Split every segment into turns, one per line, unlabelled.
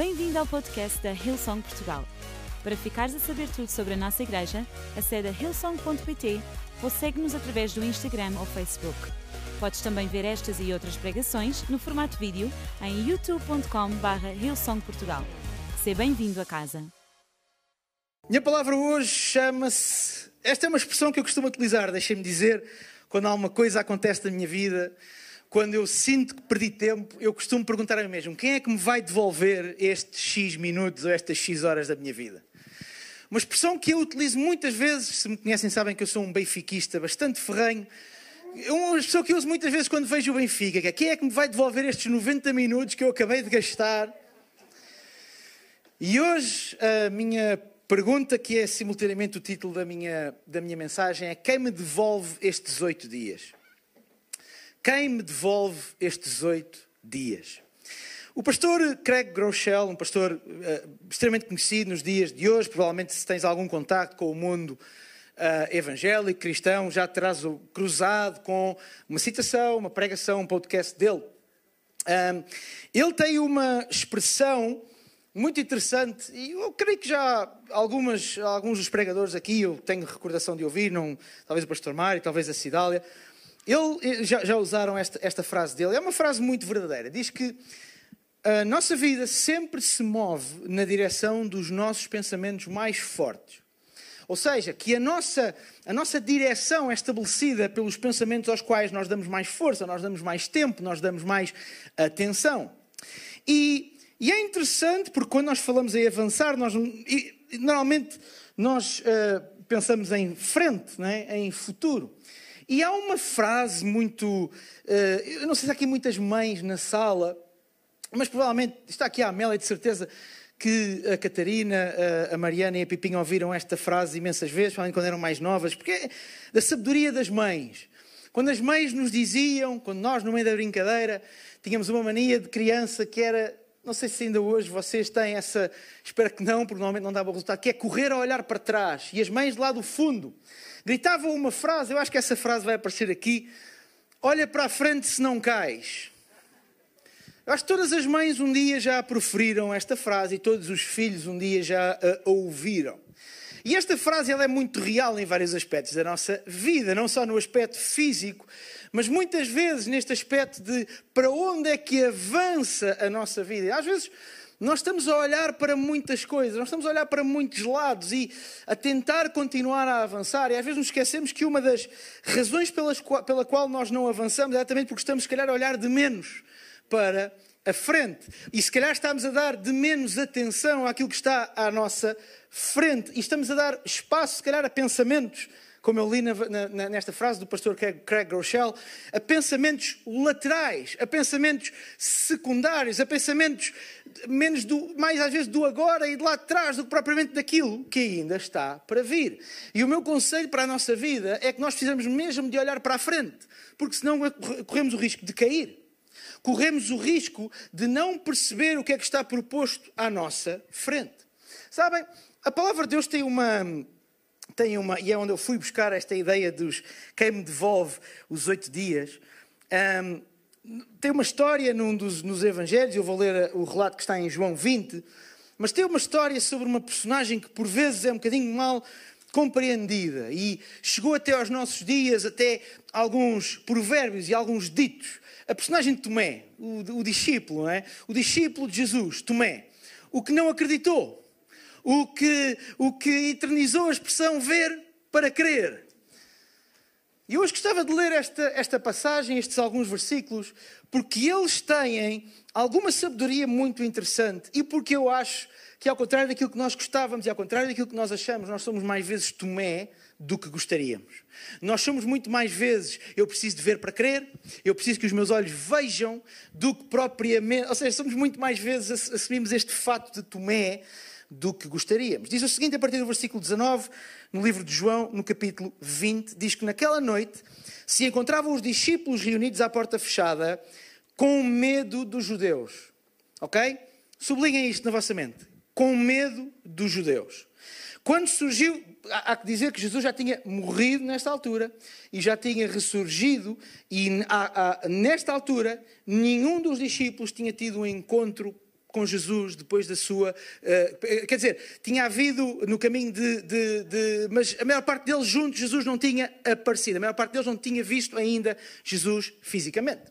Bem-vindo ao podcast da Hillsong Portugal. Para ficares a saber tudo sobre a nossa igreja, acede a hillsong.pt ou segue-nos através do Instagram ou Facebook. Podes também ver estas e outras pregações no formato vídeo em youtube.com.br hillsongportugal. Seja bem-vindo a casa.
Minha palavra hoje chama-se. Esta é uma expressão que eu costumo utilizar, deixem-me dizer, quando alguma coisa acontece na minha vida, quando eu sinto que perdi tempo, eu costumo perguntar a mim mesmo: quem é que me vai devolver estes X minutos ou estas X horas da minha vida? Uma expressão que eu utilizo muitas vezes, se me conhecem sabem que eu sou um benfiquista bastante ferrenho. É uma expressão que eu uso muitas vezes quando vejo o Benfica, que é quem é que me vai devolver estes 90 minutos que eu acabei de gastar? E hoje a minha pergunta, que é simultaneamente o título da minha, da minha mensagem, é quem me devolve estes oito dias? Quem me devolve estes oito dias? O pastor Craig Groeschel, um pastor uh, extremamente conhecido nos dias de hoje, provavelmente se tens algum contato com o mundo uh, evangélico, cristão, já terás cruzado com uma citação, uma pregação, um podcast dele. Um, ele tem uma expressão muito interessante e eu creio que já algumas, alguns dos pregadores aqui eu tenho recordação de ouvir, não, talvez o pastor Mário, talvez a Cidália, ele, já, já usaram esta, esta frase dele, é uma frase muito verdadeira, diz que a nossa vida sempre se move na direção dos nossos pensamentos mais fortes. Ou seja, que a nossa, a nossa direção é estabelecida pelos pensamentos aos quais nós damos mais força, nós damos mais tempo, nós damos mais atenção. E, e é interessante porque quando nós falamos em avançar, nós, normalmente nós uh, pensamos em frente, é? em futuro. E há uma frase muito. Uh, eu não sei se há aqui muitas mães na sala, mas provavelmente está aqui a Amélia, de certeza que a Catarina, a Mariana e a Pipinha ouviram esta frase imensas vezes, quando eram mais novas, porque é da sabedoria das mães. Quando as mães nos diziam, quando nós, no meio da brincadeira, tínhamos uma mania de criança que era, não sei se ainda hoje vocês têm essa, espero que não, porque normalmente não dá bom resultado, que é correr a olhar para trás. E as mães lá do fundo gritavam uma frase, eu acho que essa frase vai aparecer aqui: Olha para a frente se não cais. Eu acho que todas as mães um dia já proferiram esta frase e todos os filhos um dia já a ouviram. E esta frase ela é muito real em vários aspectos da nossa vida, não só no aspecto físico, mas muitas vezes neste aspecto de para onde é que avança a nossa vida. Às vezes nós estamos a olhar para muitas coisas, nós estamos a olhar para muitos lados e a tentar continuar a avançar. E às vezes nos esquecemos que uma das razões pelas, pela qual nós não avançamos é exatamente porque estamos, se calhar, a olhar de menos para a frente. E se calhar estamos a dar de menos atenção àquilo que está à nossa frente. E estamos a dar espaço, se calhar, a pensamentos, como eu li na, na, nesta frase do pastor Craig Rochelle, a pensamentos laterais, a pensamentos secundários, a pensamentos menos do, mais às vezes do agora e de lá atrás do que propriamente daquilo que ainda está para vir. E o meu conselho para a nossa vida é que nós precisamos mesmo de olhar para a frente, porque senão corremos o risco de cair corremos o risco de não perceber o que é que está proposto à nossa frente. Sabem, a palavra de Deus tem uma, tem uma, e é onde eu fui buscar esta ideia dos quem me devolve os oito dias. Um, tem uma história num dos nos Evangelhos, eu vou ler o relato que está em João 20, mas tem uma história sobre uma personagem que por vezes é um bocadinho mal compreendida e chegou até aos nossos dias, até alguns provérbios e alguns ditos a personagem de Tomé, o, o discípulo, é? O discípulo de Jesus, Tomé, o que não acreditou, o que, o que eternizou a expressão ver para crer. E hoje gostava de ler esta, esta passagem, estes alguns versículos, porque eles têm alguma sabedoria muito interessante e porque eu acho que, ao contrário daquilo que nós gostávamos e ao contrário daquilo que nós achamos, nós somos mais vezes Tomé do que gostaríamos. Nós somos muito mais vezes, eu preciso de ver para crer, eu preciso que os meus olhos vejam, do que propriamente. Ou seja, somos muito mais vezes, assumimos este fato de Tomé do que gostaríamos. Diz o seguinte, a partir do versículo 19, no livro de João, no capítulo 20, diz que naquela noite se encontravam os discípulos reunidos à porta fechada, com medo dos judeus. Ok? Sublinhem isto na vossa mente. Com medo dos judeus. Quando surgiu, há que dizer que Jesus já tinha morrido nesta altura e já tinha ressurgido, e nesta altura nenhum dos discípulos tinha tido um encontro com Jesus depois da sua. Uh, quer dizer, tinha havido no caminho de, de, de, Mas a maior parte deles juntos, Jesus não tinha aparecido. A maior parte deles não tinha visto ainda Jesus fisicamente.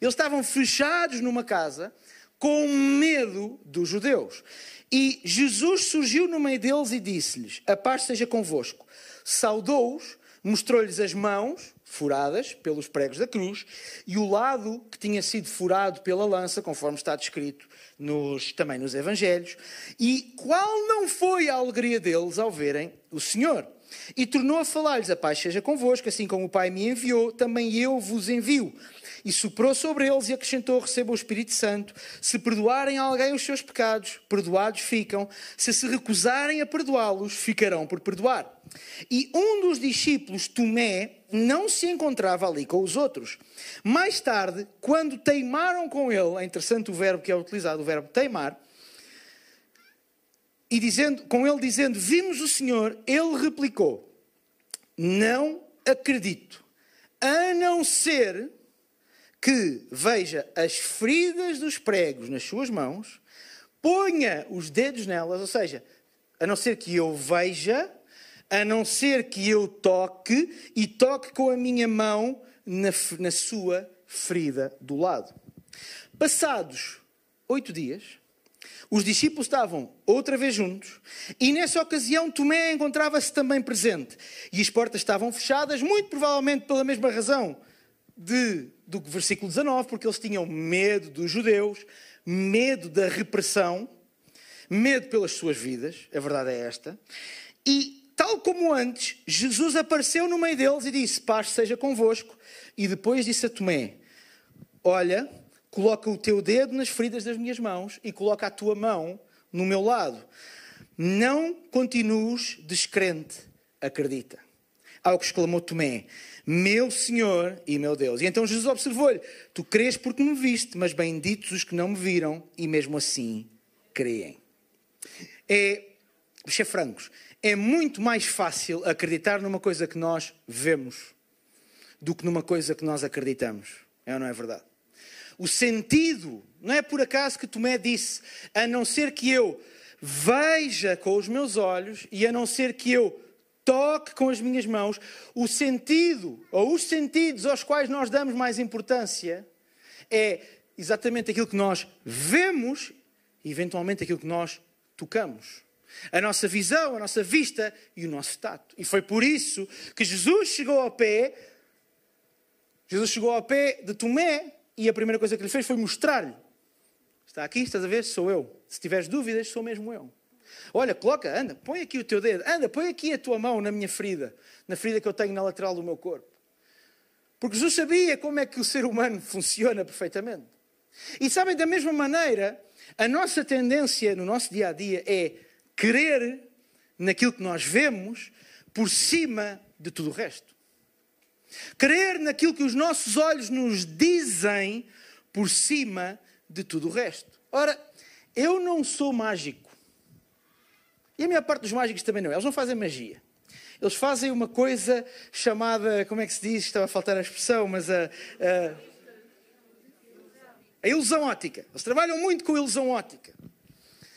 Eles estavam fechados numa casa com medo dos judeus. E Jesus surgiu no meio deles e disse-lhes: A paz seja convosco. Saudou-os, mostrou-lhes as mãos furadas pelos pregos da cruz e o lado que tinha sido furado pela lança, conforme está descrito nos, também nos Evangelhos. E qual não foi a alegria deles ao verem o Senhor? E tornou a falar-lhes: A paz seja convosco, assim como o Pai me enviou, também eu vos envio. E soprou sobre eles e acrescentou: Recebam o Espírito Santo. Se perdoarem a alguém os seus pecados, perdoados ficam. Se se recusarem a perdoá-los, ficarão por perdoar. E um dos discípulos, Tomé, não se encontrava ali com os outros. Mais tarde, quando teimaram com ele, é interessante o verbo que é utilizado, o verbo teimar, e dizendo, com ele dizendo: Vimos o Senhor, ele replicou: Não acredito, a não ser que veja as feridas dos pregos nas suas mãos, ponha os dedos nelas, ou seja, a não ser que eu veja, a não ser que eu toque e toque com a minha mão na, na sua ferida do lado. Passados oito dias, os discípulos estavam outra vez juntos e nessa ocasião Tomé encontrava-se também presente e as portas estavam fechadas, muito provavelmente pela mesma razão de, do versículo 19, porque eles tinham medo dos judeus, medo da repressão, medo pelas suas vidas, a verdade é esta. E, tal como antes, Jesus apareceu no meio deles e disse: Paz seja convosco. E depois disse a Tomé: Olha, coloca o teu dedo nas feridas das minhas mãos e coloca a tua mão no meu lado. Não continues descrente, acredita. Ao que exclamou Tomé: meu Senhor e meu Deus. E então Jesus observou-lhe: Tu crês porque me viste, mas benditos os que não me viram e mesmo assim creem. É, ser francos, é muito mais fácil acreditar numa coisa que nós vemos do que numa coisa que nós acreditamos. É ou não é verdade? O sentido, não é por acaso que Tomé disse, a não ser que eu veja com os meus olhos e a não ser que eu toque com as minhas mãos, o sentido, ou os sentidos aos quais nós damos mais importância, é exatamente aquilo que nós vemos e, eventualmente, aquilo que nós tocamos. A nossa visão, a nossa vista e o nosso tato. E foi por isso que Jesus chegou ao pé, Jesus chegou ao pé de Tomé e a primeira coisa que ele fez foi mostrar-lhe: Está aqui, estás a ver? Sou eu. Se tiveres dúvidas, sou mesmo eu. Olha, coloca, anda, põe aqui o teu dedo, anda, põe aqui a tua mão na minha ferida, na ferida que eu tenho na lateral do meu corpo. Porque Jesus sabia como é que o ser humano funciona perfeitamente. E sabem, da mesma maneira, a nossa tendência no nosso dia a dia é querer naquilo que nós vemos por cima de tudo o resto. Crer naquilo que os nossos olhos nos dizem por cima de tudo o resto. Ora, eu não sou mágico. E a maior parte dos mágicos também não. Eles não fazem magia. Eles fazem uma coisa chamada, como é que se diz? Estava a faltar a expressão, mas a, a, a ilusão ótica. Eles trabalham muito com ilusão ótica.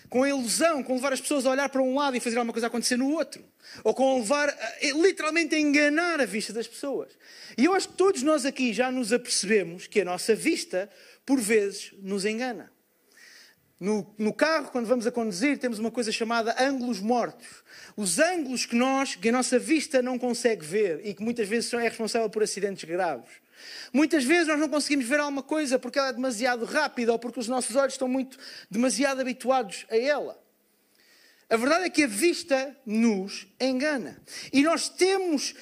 Com a ilusão, com levar as pessoas a olhar para um lado e fazer alguma coisa acontecer no outro. Ou com levar, literalmente, a enganar a vista das pessoas. E eu acho que todos nós aqui já nos apercebemos que a nossa vista, por vezes, nos engana. No, no, carro, quando vamos a conduzir, temos uma coisa chamada ângulos mortos. Os ângulos que nós, que a nossa vista não consegue ver e que muitas vezes é responsável por acidentes graves. Muitas vezes nós não conseguimos ver alguma coisa porque ela é demasiado rápida ou porque os nossos olhos estão muito demasiado habituados a ela. A verdade é que a vista nos engana. E nós temos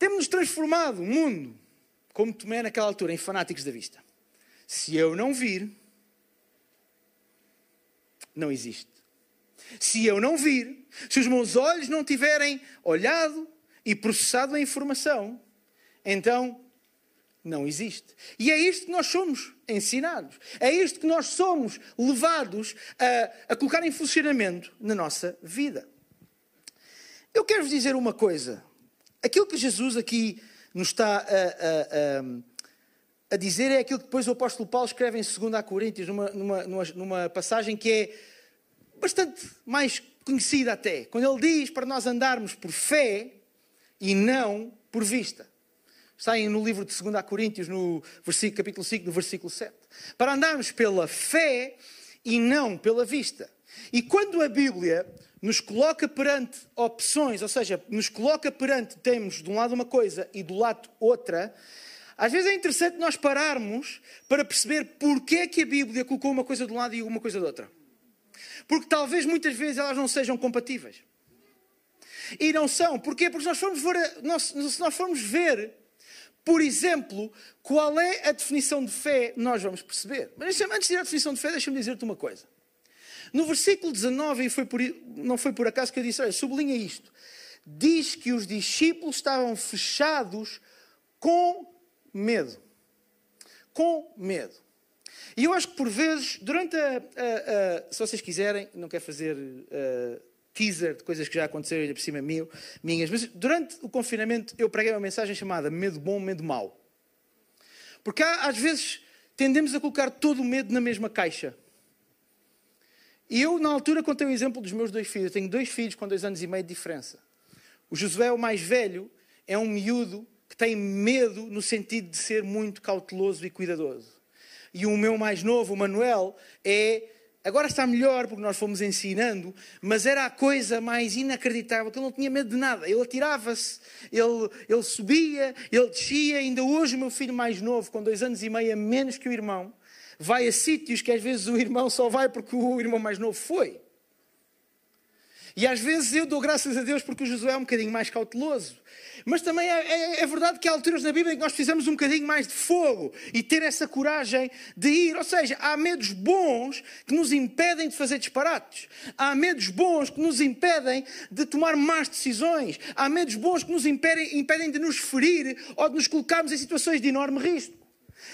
temos transformado o mundo, como Tomé naquela altura, em fanáticos da vista. Se eu não vir, não existe. Se eu não vir, se os meus olhos não tiverem olhado e processado a informação, então não existe. E é isto que nós somos ensinados. É isto que nós somos levados a, a colocar em funcionamento na nossa vida. Eu quero-vos dizer uma coisa. Aquilo que Jesus aqui nos está a, a, a dizer é aquilo que depois o apóstolo Paulo escreve em 2 Coríntios, numa, numa, numa, numa passagem que é bastante mais conhecida até. Quando ele diz para nós andarmos por fé e não por vista. Aí no livro de 2 Coríntios, no versículo, capítulo 5, no versículo 7. Para andarmos pela fé e não pela vista. E quando a Bíblia nos coloca perante opções, ou seja, nos coloca perante, temos de um lado uma coisa e do lado outra, às vezes é interessante nós pararmos para perceber porque é que a Bíblia colocou uma coisa de um lado e uma coisa de outra. Porque talvez muitas vezes elas não sejam compatíveis. E não são. Porquê? Porque nós formos ver, nós, se nós formos ver, por exemplo, qual é a definição de fé, nós vamos perceber. Mas antes de ir à definição de fé, deixa-me dizer-te uma coisa. No versículo 19, e foi por, não foi por acaso que eu disse, olha, sublinha isto. Diz que os discípulos estavam fechados com medo. Com medo. E eu acho que por vezes, durante a. a, a se vocês quiserem, não quero fazer uh, teaser de coisas que já aconteceram ainda por cima meu, minhas, mas durante o confinamento eu preguei uma mensagem chamada Medo Bom, Medo Mau. Porque há, às vezes tendemos a colocar todo o medo na mesma caixa. E eu, na altura, contei o exemplo dos meus dois filhos. Eu tenho dois filhos com dois anos e meio de diferença. O Josué, o mais velho, é um miúdo que tem medo no sentido de ser muito cauteloso e cuidadoso. E o meu mais novo, o Manuel, é. Agora está melhor porque nós fomos ensinando, mas era a coisa mais inacreditável, que ele não tinha medo de nada. Ele atirava-se, ele, ele subia, ele descia. Ainda hoje, o meu filho mais novo, com dois anos e meio, menos que o irmão, vai a sítios que às vezes o irmão só vai porque o irmão mais novo foi. E às vezes eu dou graças a Deus porque o Josué é um bocadinho mais cauteloso. Mas também é, é, é, verdade que há alturas na Bíblia em que nós precisamos um bocadinho mais de fogo e ter essa coragem de ir. Ou seja, há medos bons que nos impedem de fazer disparates. Há medos bons que nos impedem de tomar más decisões. Há medos bons que nos impedem, impedem de nos ferir ou de nos colocarmos em situações de enorme risco.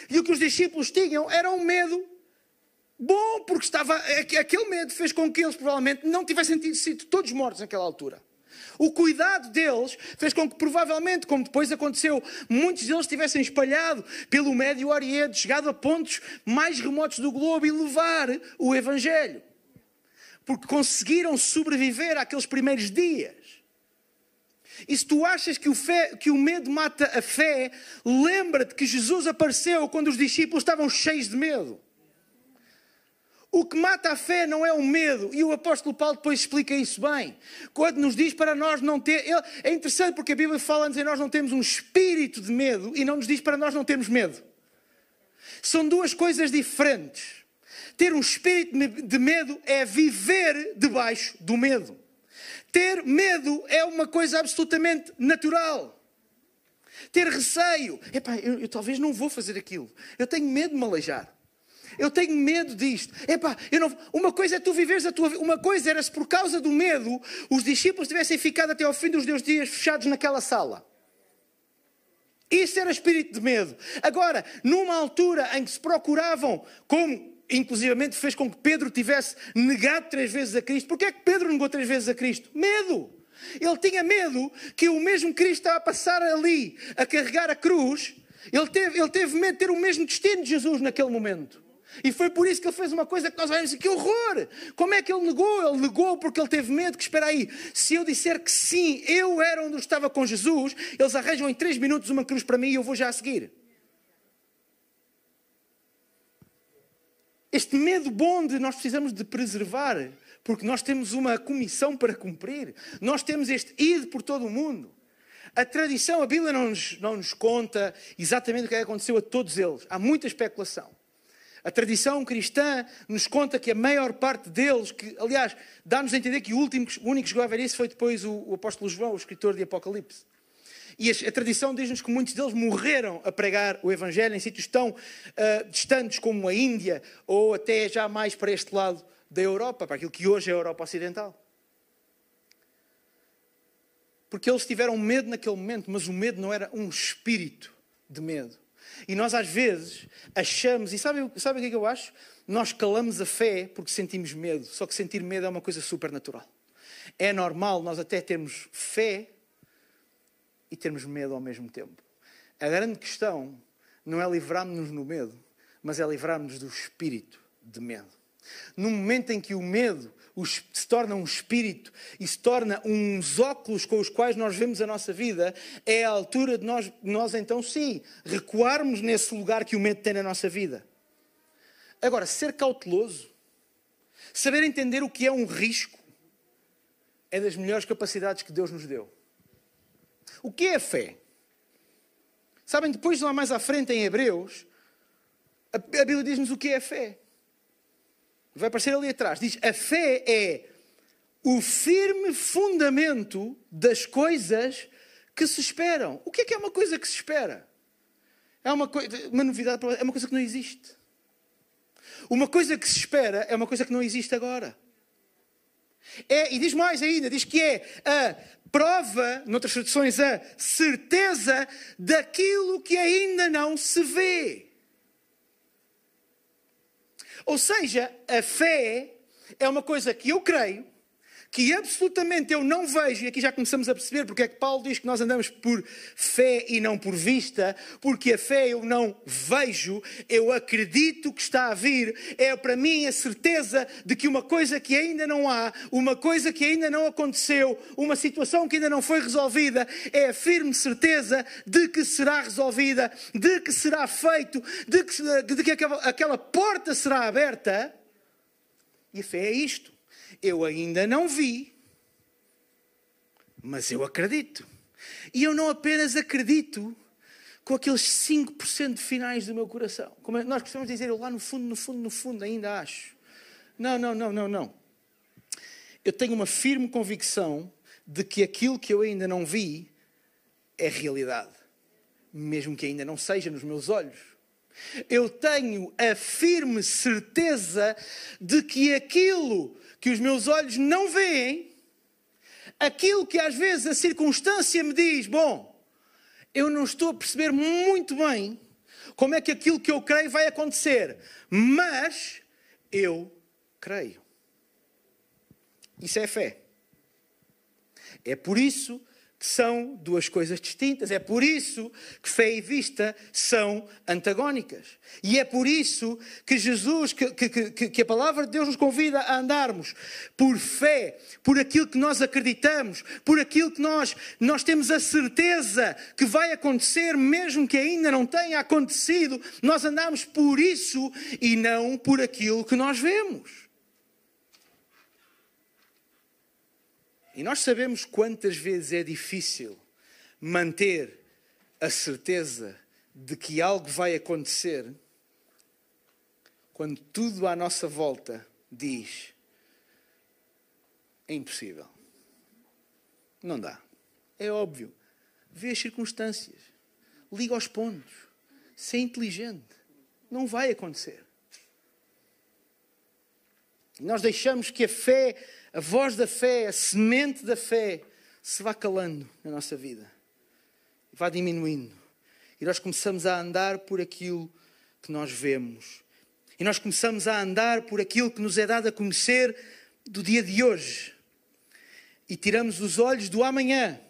E o que os discípulos tinham era um medo bom, porque estava, aquele medo fez com que eles provavelmente não tivessem sido todos mortos naquela altura. O cuidado deles fez com que, provavelmente, como depois aconteceu, muitos deles tivessem espalhado pelo Médio Oriente, chegado a pontos mais remotos do globo e levar o Evangelho. Porque conseguiram sobreviver àqueles primeiros dias. E se tu achas que o, fé, que o medo mata a fé, lembra-te que Jesus apareceu quando os discípulos estavam cheios de medo. O que mata a fé não é o medo, e o apóstolo Paulo depois explica isso bem. Quando nos diz para nós não ter. É interessante porque a Bíblia fala-nos em nós não temos um espírito de medo e não nos diz para nós não termos medo. São duas coisas diferentes. Ter um espírito de medo é viver debaixo do medo. Ter medo é uma coisa absolutamente natural. Ter receio, epá, eu, eu talvez não vou fazer aquilo. Eu tenho medo de me aleijar. Eu tenho medo disto. Epá, eu não... Uma coisa é tu viveres a tua vida. Uma coisa era se por causa do medo os discípulos tivessem ficado até ao fim dos seus dias fechados naquela sala. Isso era espírito de medo. Agora, numa altura em que se procuravam, como inclusivamente fez com que Pedro tivesse negado três vezes a Cristo. Porquê é que Pedro negou três vezes a Cristo? Medo. Ele tinha medo que o mesmo Cristo estava a passar ali, a carregar a cruz. Ele teve, ele teve medo de ter o mesmo destino de Jesus naquele momento. E foi por isso que ele fez uma coisa que nós olhamos assim, que horror! Como é que ele negou? Ele negou porque ele teve medo que, espera aí, se eu disser que sim, eu era onde estava com Jesus, eles arranjam em três minutos uma cruz para mim e eu vou já a seguir. Este medo bom de nós precisamos de preservar, porque nós temos uma comissão para cumprir. Nós temos este id por todo o mundo. A tradição, a Bíblia não nos, não nos conta exatamente o que é aconteceu a todos eles. Há muita especulação. A tradição cristã nos conta que a maior parte deles, que aliás dá-nos a entender que o, último, o único que chegou a ver isso foi depois o, o apóstolo João, o escritor de Apocalipse. E a, tradição diz-nos que muitos deles morreram a pregar o Evangelho em sítios tão uh, distantes como a Índia ou até já mais para este lado da Europa, para aquilo que hoje é a Europa Ocidental. Porque eles tiveram medo naquele momento, mas o medo não era um espírito de medo. E nós às vezes achamos, e sabe, sabe o que é que eu acho? Nós calamos a fé porque sentimos medo, só que sentir medo é uma coisa super natural. É normal nós até termos fé e termos medo ao mesmo tempo. A grande questão não é livrarmos-nos no medo, mas é livrarmos-nos do espírito de medo. No momento em que o medo se torna um espírito e se torna uns óculos com os quais nós vemos a nossa vida, é a altura de nós, nós então sim recuarmos nesse lugar que o medo tem na nossa vida. Agora, ser cauteloso, saber entender o que é um risco, é das melhores capacidades que Deus nos deu. O que é fé? Sabem, depois lá mais à frente em Hebreus, a Bíblia diz-nos o que é fé. Vai aparecer ali atrás. Diz: a fé é o firme fundamento das coisas que se esperam. O que é que é uma coisa que se espera? É uma, coisa, uma novidade, é uma coisa que não existe. Uma coisa que se espera é uma coisa que não existe agora. É, e diz mais ainda, diz que é a prova, noutras traduções, a certeza daquilo que ainda não se vê. Ou seja, a fé é uma coisa que eu creio, que absolutamente eu não vejo, e aqui já começamos a perceber porque é que Paulo diz que nós andamos por fé e não por vista, porque a fé eu não vejo, eu acredito que está a vir, é para mim a certeza de que uma coisa que ainda não há, uma coisa que ainda não aconteceu, uma situação que ainda não foi resolvida, é a firme certeza de que será resolvida, de que será feito, de que, de que aquela, porta será aberta. E a fé é isto. Eu ainda não vi, mas eu acredito. E eu não apenas acredito com aqueles 5% finais do meu coração. Como nós costumamos dizer, eu lá no fundo, no fundo, no fundo ainda acho. Não, não, não, não, não. Eu tenho uma firme convicção de que aquilo que eu ainda não vi é realidade, mesmo que ainda não seja nos meus olhos. Eu tenho a firme certeza de que aquilo que os meus olhos não veem, aquilo que às vezes a circunstância me diz, bom, eu não estou a perceber muito bem como é que aquilo que eu creio vai acontecer, mas eu creio. Isso é fé. É por isso que são duas coisas distintas. É por isso que fé e vista são antagónicas. E é por isso que Jesus, que, que, que, a palavra de Deus nos convida a andarmos por fé, por aquilo que nós acreditamos, por aquilo que nós, nós temos a certeza que vai acontecer, mesmo que ainda não tenha acontecido. Nós andamos por isso e não por aquilo que nós vemos. E nós sabemos quantas vezes é difícil manter a certeza de que algo vai acontecer quando tudo à nossa volta diz é impossível. Não dá. É óbvio. Vê as circunstâncias. Liga aos pontos. Ser inteligente. Não vai acontecer. Nós deixamos que a fé a voz da fé, a semente da fé, se vá calando na nossa vida, vá diminuindo. E nós começamos a andar por aquilo que nós vemos. E nós começamos a andar por aquilo que nos é dado a conhecer do dia de hoje. E tiramos os olhos do amanhã.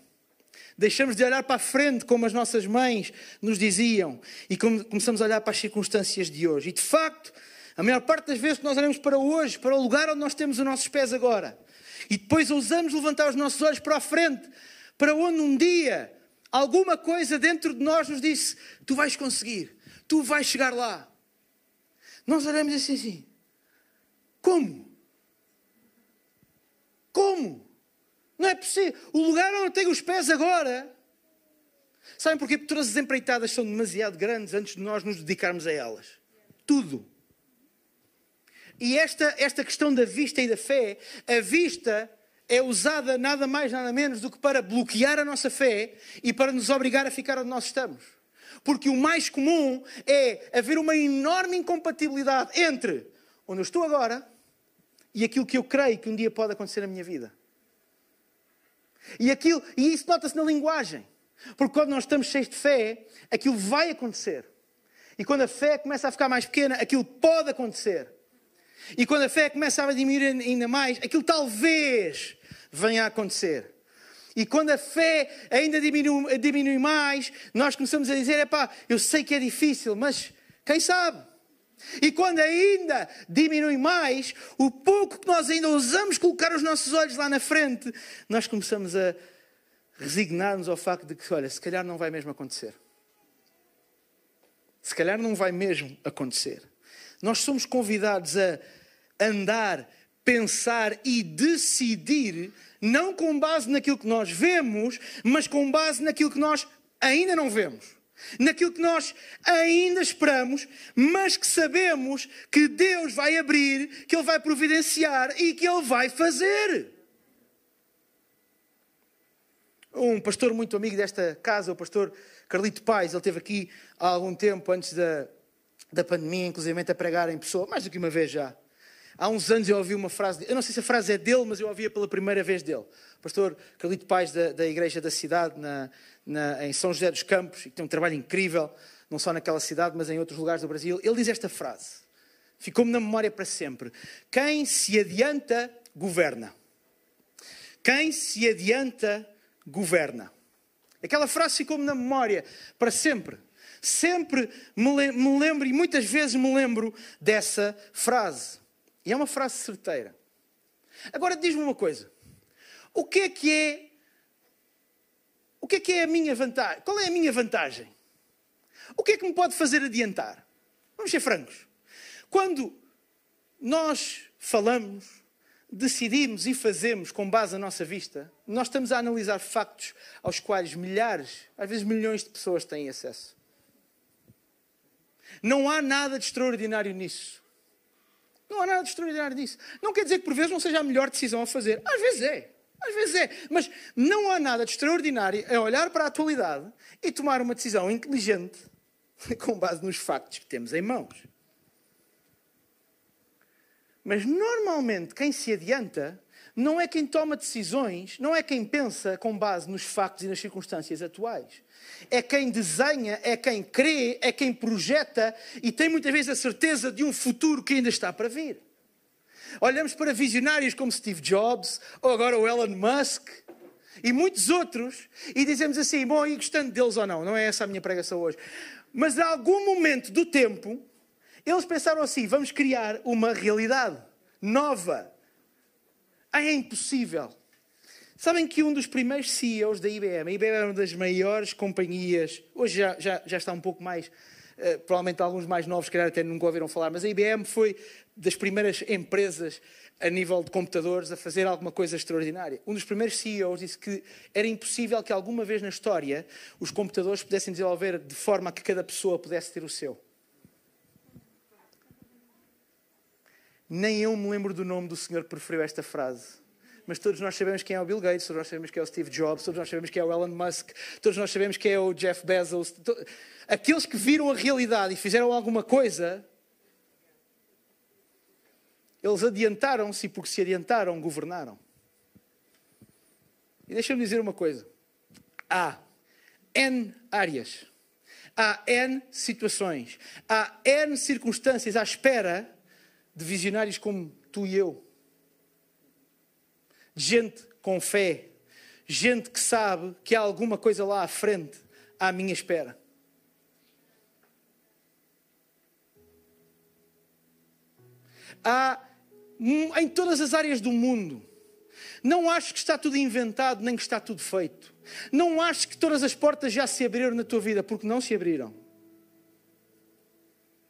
Deixamos de olhar para a frente, como as nossas mães nos diziam, e começamos a olhar para as circunstâncias de hoje. E de facto, a maior parte das vezes que nós olhamos para hoje, para o lugar onde nós temos os nossos pés agora, e depois ousamos levantar os nossos olhos para a frente, para onde um dia alguma coisa dentro de nós nos disse: Tu vais conseguir, tu vais chegar lá. Nós olhamos assim assim: Como? Como? Não é possível. O lugar onde eu tenho os pés agora. Sabem porquê? Porque todas as empreitadas são demasiado grandes antes de nós nos dedicarmos a elas. Tudo. E esta, esta questão da vista e da fé, a vista é usada nada mais, nada menos do que para bloquear a nossa fé e para nos obrigar a ficar onde nós estamos. Porque o mais comum é haver uma enorme incompatibilidade entre onde eu estou agora e aquilo que eu creio que um dia pode acontecer na minha vida. E, aquilo, e isso nota-se na linguagem. Porque quando nós estamos cheios de fé, aquilo vai acontecer. E quando a fé começa a ficar mais pequena, aquilo pode acontecer. E quando a fé começa a diminuir ainda mais, aquilo talvez venha a acontecer. E quando a fé ainda diminui, diminui mais, nós começamos a dizer: epá, eu sei que é difícil, mas quem sabe? E quando ainda diminui mais, o pouco que nós ainda ousamos colocar os nossos olhos lá na frente, nós começamos a resignar-nos ao facto de que, olha, se calhar não vai mesmo acontecer. Se calhar não vai mesmo acontecer. Nós somos convidados a andar, pensar e decidir, não com base naquilo que nós vemos, mas com base naquilo que nós ainda não vemos. Naquilo que nós ainda esperamos, mas que sabemos que Deus vai abrir, que Ele vai providenciar e que Ele vai fazer. Um pastor muito amigo desta casa, o pastor Carlito Pais, ele esteve aqui há algum tempo antes da, da pandemia, inclusive a pregar em pessoa, mais do que uma vez já. Há uns anos eu ouvi uma frase, eu não sei se a frase é dele, mas eu ouvia pela primeira vez dele. O pastor Carlito Pais, da, da Igreja da Cidade, na, na, em São José dos Campos, que tem um trabalho incrível, não só naquela cidade, mas em outros lugares do Brasil. Ele diz esta frase, ficou-me na memória para sempre: Quem se adianta, governa. Quem se adianta, governa. Aquela frase ficou-me na memória para sempre. Sempre me lembro, e muitas vezes me lembro dessa frase. E é uma frase certeira. Agora diz-me uma coisa: o que é que é. O que é que é a minha vantagem? Qual é a minha vantagem? O que é que me pode fazer adiantar? Vamos ser francos. Quando nós falamos, decidimos e fazemos com base na nossa vista, nós estamos a analisar factos aos quais milhares, às vezes milhões de pessoas têm acesso. Não há nada de extraordinário nisso. Não há nada de extraordinário nisso. Não quer dizer que por vezes não seja a melhor decisão a fazer. Às vezes é. Às vezes é. Mas não há nada de extraordinário a olhar para a atualidade e tomar uma decisão inteligente com base nos factos que temos em mãos. Mas normalmente quem se adianta não é quem toma decisões, não é quem pensa com base nos factos e nas circunstâncias atuais. É quem desenha, é quem crê, é quem projeta e tem muitas vezes a certeza de um futuro que ainda está para vir. Olhamos para visionários como Steve Jobs, ou agora o Elon Musk, e muitos outros, e dizemos assim: bom, e gostando deles ou não, não é essa a minha pregação hoje. Mas a algum momento do tempo, eles pensaram assim: vamos criar uma realidade nova, é impossível. Sabem que um dos primeiros CEOs da IBM, a IBM é uma das maiores companhias, hoje já, já, já está um pouco mais, uh, provavelmente alguns mais novos, calhar até nunca ouviram falar, mas a IBM foi das primeiras empresas a nível de computadores a fazer alguma coisa extraordinária. Um dos primeiros CEOs disse que era impossível que alguma vez na história os computadores pudessem desenvolver de forma que cada pessoa pudesse ter o seu. Nem eu me lembro do nome do senhor que preferiu esta frase. Mas todos nós sabemos quem é o Bill Gates, todos nós sabemos quem é o Steve Jobs, todos nós sabemos quem é o Elon Musk, todos nós sabemos quem é o Jeff Bezos. Aqueles que viram a realidade e fizeram alguma coisa, eles adiantaram-se e, porque se adiantaram, governaram. E deixa-me dizer uma coisa: há N áreas, há N situações, há N circunstâncias à espera de visionários como tu e eu. De gente com fé. Gente que sabe que há alguma coisa lá à frente, à minha espera. Há em todas as áreas do mundo. Não acho que está tudo inventado, nem que está tudo feito. Não acho que todas as portas já se abriram na tua vida, porque não se abriram.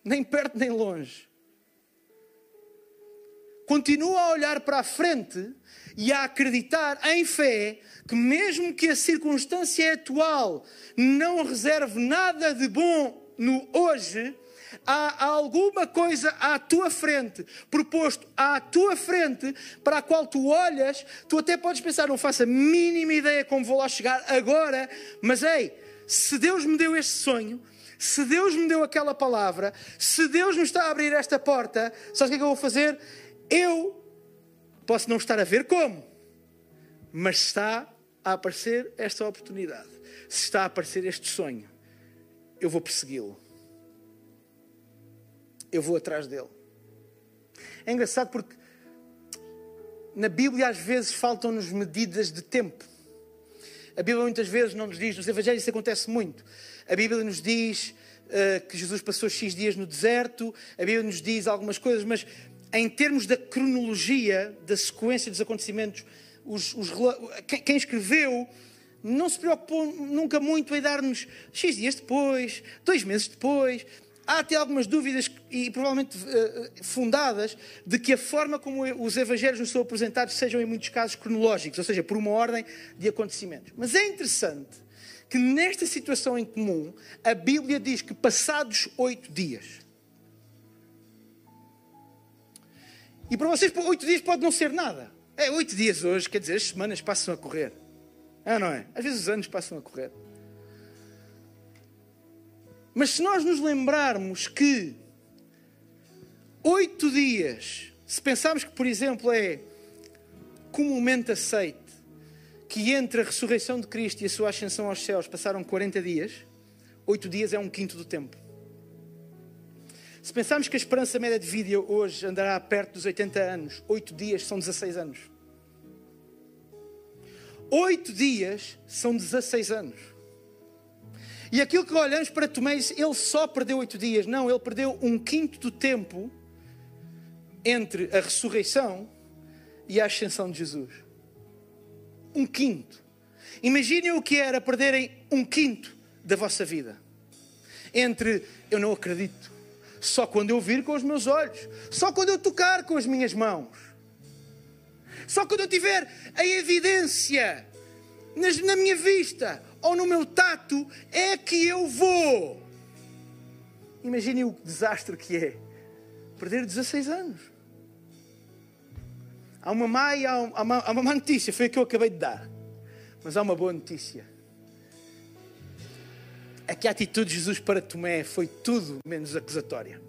Nem perto nem longe continua a olhar para a frente e a acreditar em fé que, mesmo que a circunstância atual não reserve nada de bom no hoje, há alguma coisa à tua frente, proposto à tua frente, para a qual tu olhas, tu até podes pensar, não faço a mínima ideia como vou lá chegar agora, mas ei, se Deus me deu este sonho, se Deus me deu aquela palavra, se Deus me está a abrir esta porta, sabes o que é que eu vou fazer? Eu posso não estar a ver como, mas está a aparecer esta oportunidade, se está a aparecer este sonho, eu vou persegui-lo. Eu vou atrás dele. É engraçado porque na Bíblia às vezes faltam-nos medidas de tempo. A Bíblia muitas vezes não nos diz, nos Evangelhos isso acontece muito. A Bíblia nos diz uh, que Jesus passou X dias no deserto, a Bíblia nos diz algumas coisas, mas em termos da cronologia, da sequência dos acontecimentos, os, os, quem escreveu não se preocupou nunca muito em dar-nos X dias depois, dois meses depois. Há até algumas dúvidas, e provavelmente uh, fundadas, de que a forma como os evangelhos nos são apresentados sejam, em muitos casos, cronológicos, ou seja, por uma ordem de acontecimentos. Mas é interessante que nesta situação em comum, a Bíblia diz que passados oito dias. E para vocês, oito dias pode não ser nada. É oito dias hoje, quer dizer, as semanas passam a correr. É não é? Às vezes os anos passam a correr. Mas se nós nos lembrarmos que oito dias, se pensarmos que, por exemplo, é comumente aceite que entre a ressurreição de Cristo e a sua ascensão aos céus passaram 40 dias, oito dias é um quinto do tempo. Se pensarmos que a esperança média de vida hoje andará perto dos 80 anos, oito dias são 16 anos. Oito dias são 16 anos. E aquilo que olhamos para Tomé, ele só perdeu oito dias. Não, ele perdeu um quinto do tempo entre a ressurreição e a ascensão de Jesus. Um quinto. Imaginem o que era perderem um quinto da vossa vida. Entre eu não acredito, só quando eu vir com os meus olhos, só quando eu tocar com as minhas mãos só quando eu tiver a evidência na minha vista ou no meu tato é que eu vou. Imaginem o desastre que é perder 16 anos. Há uma má e há uma, há uma má notícia, foi a que eu acabei de dar. Mas há uma boa notícia. É que a atitude de Jesus para Tomé foi tudo menos acusatória.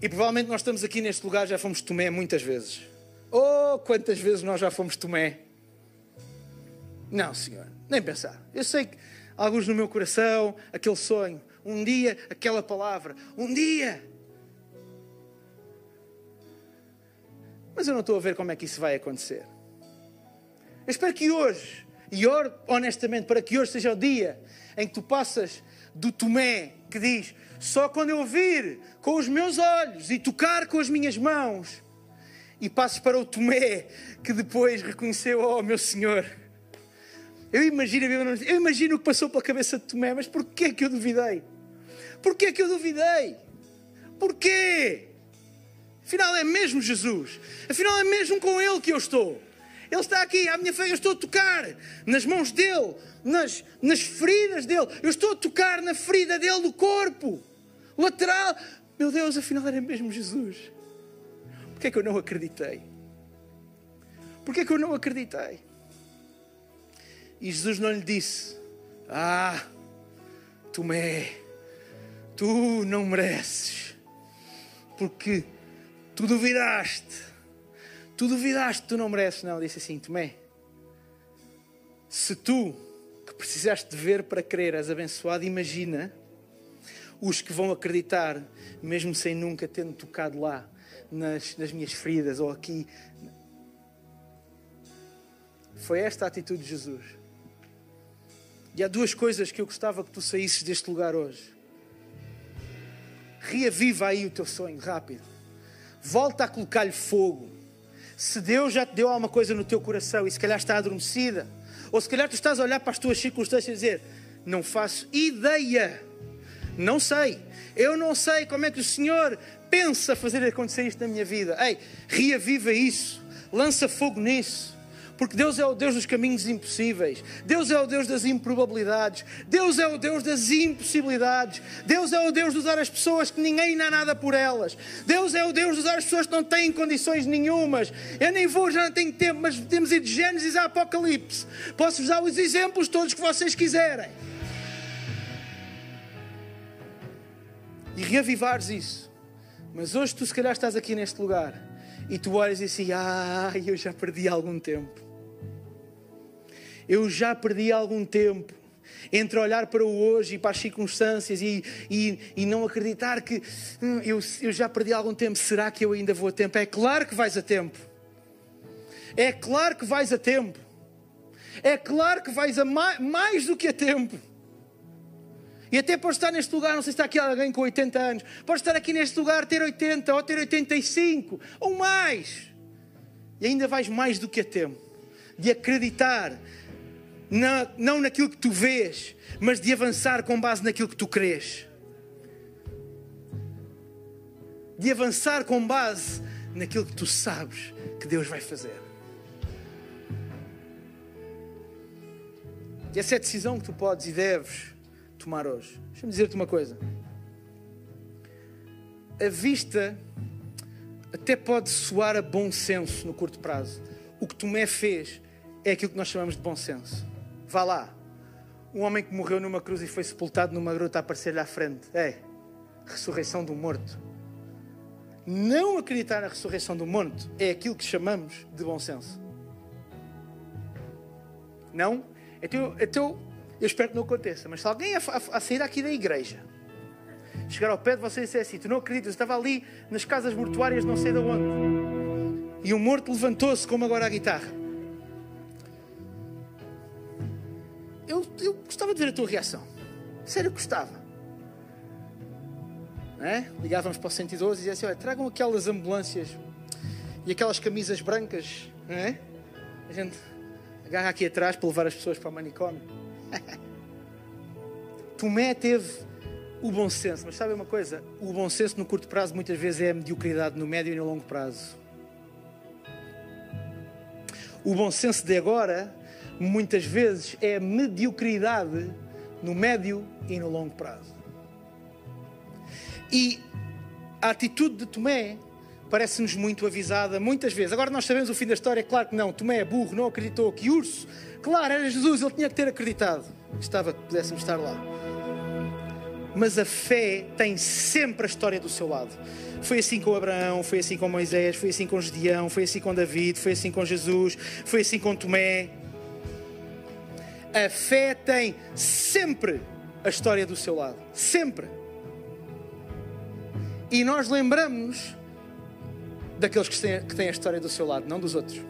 E provavelmente nós estamos aqui neste lugar, já fomos Tomé muitas vezes. Oh, quantas vezes nós já fomos Tomé? Não, Senhor, nem pensar. Eu sei que alguns no meu coração, aquele sonho, um dia aquela palavra, um dia. Mas eu não estou a ver como é que isso vai acontecer. Eu espero que hoje, e oro honestamente para que hoje seja o dia em que tu passas do Tomé que diz: só quando eu vir com os meus olhos e tocar com as minhas mãos, e passes para o Tomé que depois reconheceu: Oh, meu Senhor. Eu imagino, eu imagino o que passou pela cabeça de Tomé, mas porquê que eu duvidei? Porquê que eu duvidei? Porquê? Afinal é mesmo Jesus. Afinal é mesmo com Ele que eu estou. Ele está aqui à minha frente, eu estou a tocar nas mãos dele, nas, nas feridas dele. Eu estou a tocar na ferida dele do corpo, lateral. Meu Deus, afinal era mesmo Jesus. Porquê é que eu não acreditei? Porquê é que eu não acreditei? E Jesus não lhe disse: Ah, Tomé, tu não mereces, porque tu duvidaste. Tu duvidaste, tu não mereces. Não, disse assim: Tomé, se tu que precisaste de ver para crer és abençoado, imagina os que vão acreditar, mesmo sem nunca tendo tocado lá nas, nas minhas feridas ou aqui. Foi esta a atitude de Jesus. E há duas coisas que eu gostava que tu saísses deste lugar hoje. Reaviva aí o teu sonho, rápido. Volta a colocar-lhe fogo. Se Deus já te deu alguma coisa no teu coração e se calhar está adormecida, ou se calhar tu estás a olhar para as tuas circunstâncias e dizer: Não faço ideia, não sei, eu não sei como é que o Senhor pensa fazer acontecer isto na minha vida. Ei, reaviva isso, lança fogo nisso. Porque Deus é o Deus dos caminhos impossíveis. Deus é o Deus das improbabilidades. Deus é o Deus das impossibilidades. Deus é o Deus de usar as pessoas que ninguém dá nada por elas. Deus é o Deus de usar as pessoas que não têm condições nenhumas. Eu nem vou, já não tenho tempo, mas temos ir de Gênesis a Apocalipse. Posso-vos dar os exemplos todos que vocês quiserem. E reavivares isso. Mas hoje tu se calhar estás aqui neste lugar e tu olhas e assim, ah, eu já perdi algum tempo. Eu já perdi algum tempo entre olhar para o hoje e para as circunstâncias e, e, e não acreditar que hum, eu, eu já perdi algum tempo. Será que eu ainda vou a tempo? É claro que vais a tempo. É claro que vais a tempo. É claro que vais a mais, mais do que a tempo. E até podes estar neste lugar, não sei se está aqui alguém com 80 anos, pode estar aqui neste lugar, ter 80 ou ter 85 ou mais. E ainda vais mais do que a tempo de acreditar, na, não naquilo que tu vês, mas de avançar com base naquilo que tu crês. De avançar com base naquilo que tu sabes que Deus vai fazer. Essa é a decisão que tu podes e deves tomar hoje. Deixa-me dizer-te uma coisa. A vista até pode soar a bom senso no curto prazo. O que Tomé fez é aquilo que nós chamamos de bom senso. Vá lá. Um homem que morreu numa cruz e foi sepultado numa gruta aparecer-lhe à frente. É, ressurreição do morto. Não acreditar na ressurreição do morto é aquilo que chamamos de bom senso. Não? Então, então eu espero que não aconteça, mas se alguém a, a, a sair aqui da igreja chegar ao pé de você e disser assim: Tu não acreditas, estava ali nas casas mortuárias, não sei de onde, e um morto levantou-se, como agora a guitarra. Eu, gostava de ver a tua reação. Sério, gostava. É? Ligávamos para o 112 e dizia assim: Olha, tragam aquelas ambulâncias e aquelas camisas brancas. É? A gente agarra aqui atrás para levar as pessoas para o manicômio. Tomé teve o bom senso, mas sabe uma coisa? O bom senso no curto prazo muitas vezes é a mediocridade no médio e no longo prazo. O bom senso de agora muitas vezes é a mediocridade no médio e no longo prazo. E a atitude de Tomé parece-nos muito avisada muitas vezes. Agora nós sabemos o fim da história, claro que não. Tomé é burro, não acreditou que urso, claro, era Jesus, ele tinha que ter acreditado. Estava que pudéssemos estar lá. Mas a fé tem sempre a história do seu lado. Foi assim com Abraão, foi assim com Moisés, foi assim com Gedeão, foi assim com David, foi assim com Jesus, foi assim com Tomé. A fé tem sempre a história do seu lado. Sempre. E nós lembramos daqueles que têm, que têm a história do seu lado, não dos outros.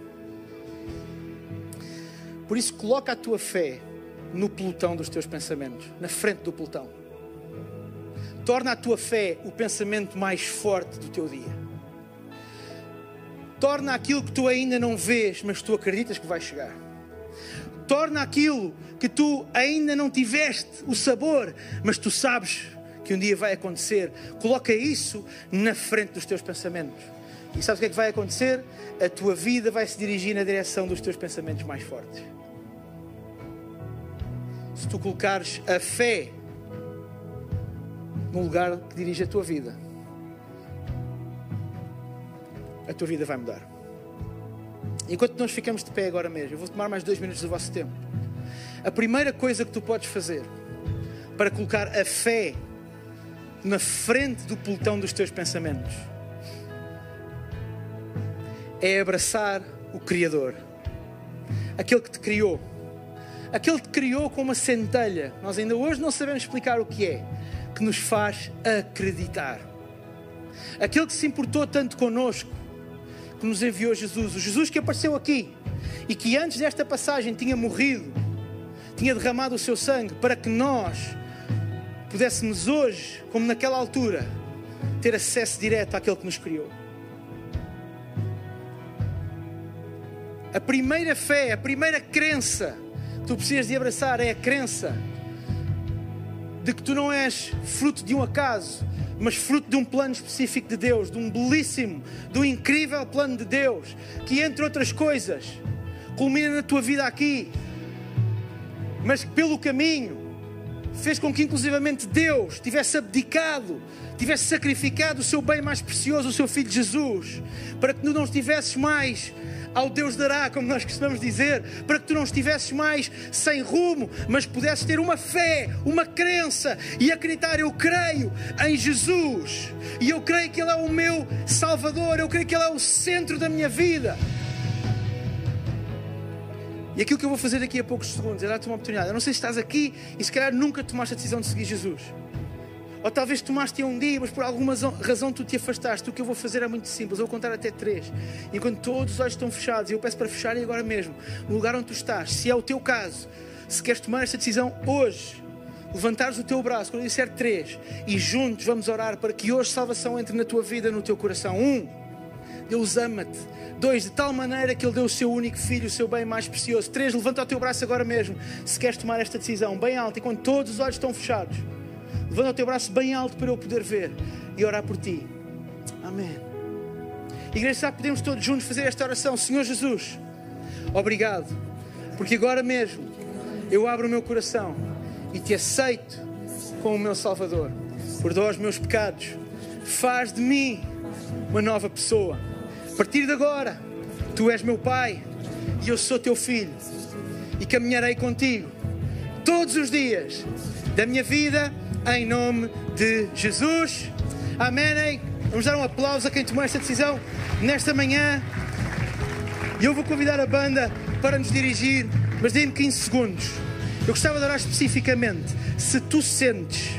Por isso, coloca a tua fé no pelotão dos teus pensamentos, na frente do pelotão. Torna a tua fé o pensamento mais forte do teu dia. Torna aquilo que tu ainda não vês, mas tu acreditas que vai chegar. Torna aquilo que tu ainda não tiveste o sabor, mas tu sabes que um dia vai acontecer. Coloca isso na frente dos teus pensamentos. E sabes o que é que vai acontecer? A tua vida vai se dirigir na direção dos teus pensamentos mais fortes. Se tu colocares a fé no lugar que dirige a tua vida, a tua vida vai mudar. Enquanto nós ficamos de pé agora mesmo, eu vou tomar mais dois minutos do vosso tempo. A primeira coisa que tu podes fazer para colocar a fé na frente do pelotão dos teus pensamentos é abraçar o Criador, aquele que te criou, aquele que te criou com uma centelha. Nós ainda hoje não sabemos explicar o que é, que nos faz acreditar. Aquele que se importou tanto conosco, que nos enviou Jesus, o Jesus que apareceu aqui e que antes desta passagem tinha morrido, tinha derramado o seu sangue para que nós pudéssemos hoje, como naquela altura, ter acesso direto àquele que nos criou. A primeira fé, a primeira crença que tu precisas de abraçar é a crença de que tu não és fruto de um acaso, mas fruto de um plano específico de Deus, de um belíssimo, de um incrível plano de Deus, que entre outras coisas culmina na tua vida aqui, mas que pelo caminho fez com que inclusivamente Deus tivesse abdicado, tivesse sacrificado o seu bem mais precioso, o seu filho Jesus, para que tu não estivesses mais ao Deus dará, como nós costumamos dizer, para que tu não estivesses mais sem rumo, mas pudesses ter uma fé, uma crença e acreditar: eu creio em Jesus e eu creio que Ele é o meu Salvador, eu creio que Ele é o centro da minha vida. E aquilo que eu vou fazer daqui a poucos segundos é dar-te uma oportunidade. Eu não sei se estás aqui e se calhar nunca tomaste a decisão de seguir Jesus. Ou talvez tomaste um dia, mas por alguma razão tu te afastaste. O que eu vou fazer é muito simples. Eu vou contar até três. Enquanto todos os olhos estão fechados, eu peço para fecharem agora mesmo. No lugar onde tu estás, se é o teu caso, se queres tomar esta decisão hoje, levantares o teu braço quando eu disser três e juntos vamos orar para que hoje salvação entre na tua vida, no teu coração. Um, Deus ama-te. Dois, de tal maneira que Ele deu o seu único filho, o seu bem mais precioso. Três, levanta o teu braço agora mesmo, se queres tomar esta decisão, bem alto, enquanto todos os olhos estão fechados. Levanta o teu braço bem alto para eu poder ver e orar por ti. Amém. Igreja, podemos todos juntos fazer esta oração. Senhor Jesus, obrigado, porque agora mesmo eu abro o meu coração e te aceito como o meu Salvador. Perdoa os meus pecados. Faz de mim uma nova pessoa. A partir de agora, tu és meu Pai e eu sou teu filho. E caminharei contigo todos os dias da minha vida em nome de Jesus. Amém. Vamos dar um aplauso a quem tomou esta decisão nesta manhã. E eu vou convidar a banda para nos dirigir, mas dê-me 15 segundos. Eu gostava de orar especificamente. Se tu sentes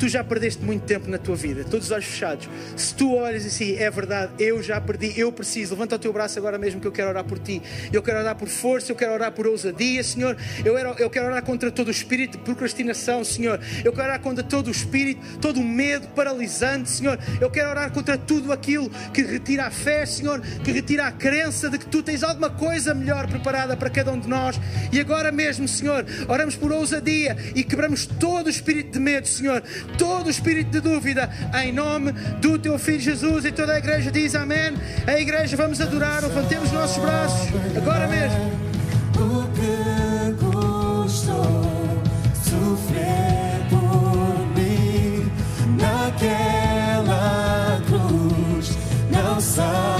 tu já perdeste muito tempo na tua vida, todos os olhos fechados. Se tu olhas assim, é verdade, eu já perdi, eu preciso, levanta o teu braço agora mesmo que eu quero orar por ti. Eu quero orar por força, eu quero orar por ousadia, Senhor. Eu, quero, eu quero orar contra todo o espírito de procrastinação, Senhor. Eu quero orar contra todo o espírito, todo o medo paralisante, Senhor. Eu quero orar contra tudo aquilo que retira a fé, Senhor, que retira a crença de que tu tens alguma coisa melhor preparada para cada um de nós. E agora mesmo, Senhor, oramos por ousadia e quebramos todo o espírito de medo, Senhor todo espírito de dúvida, em nome do teu Filho Jesus. E toda a igreja diz amém. A igreja, vamos adorar, levantemos os nossos braços, agora mesmo.
Cruz, não saberei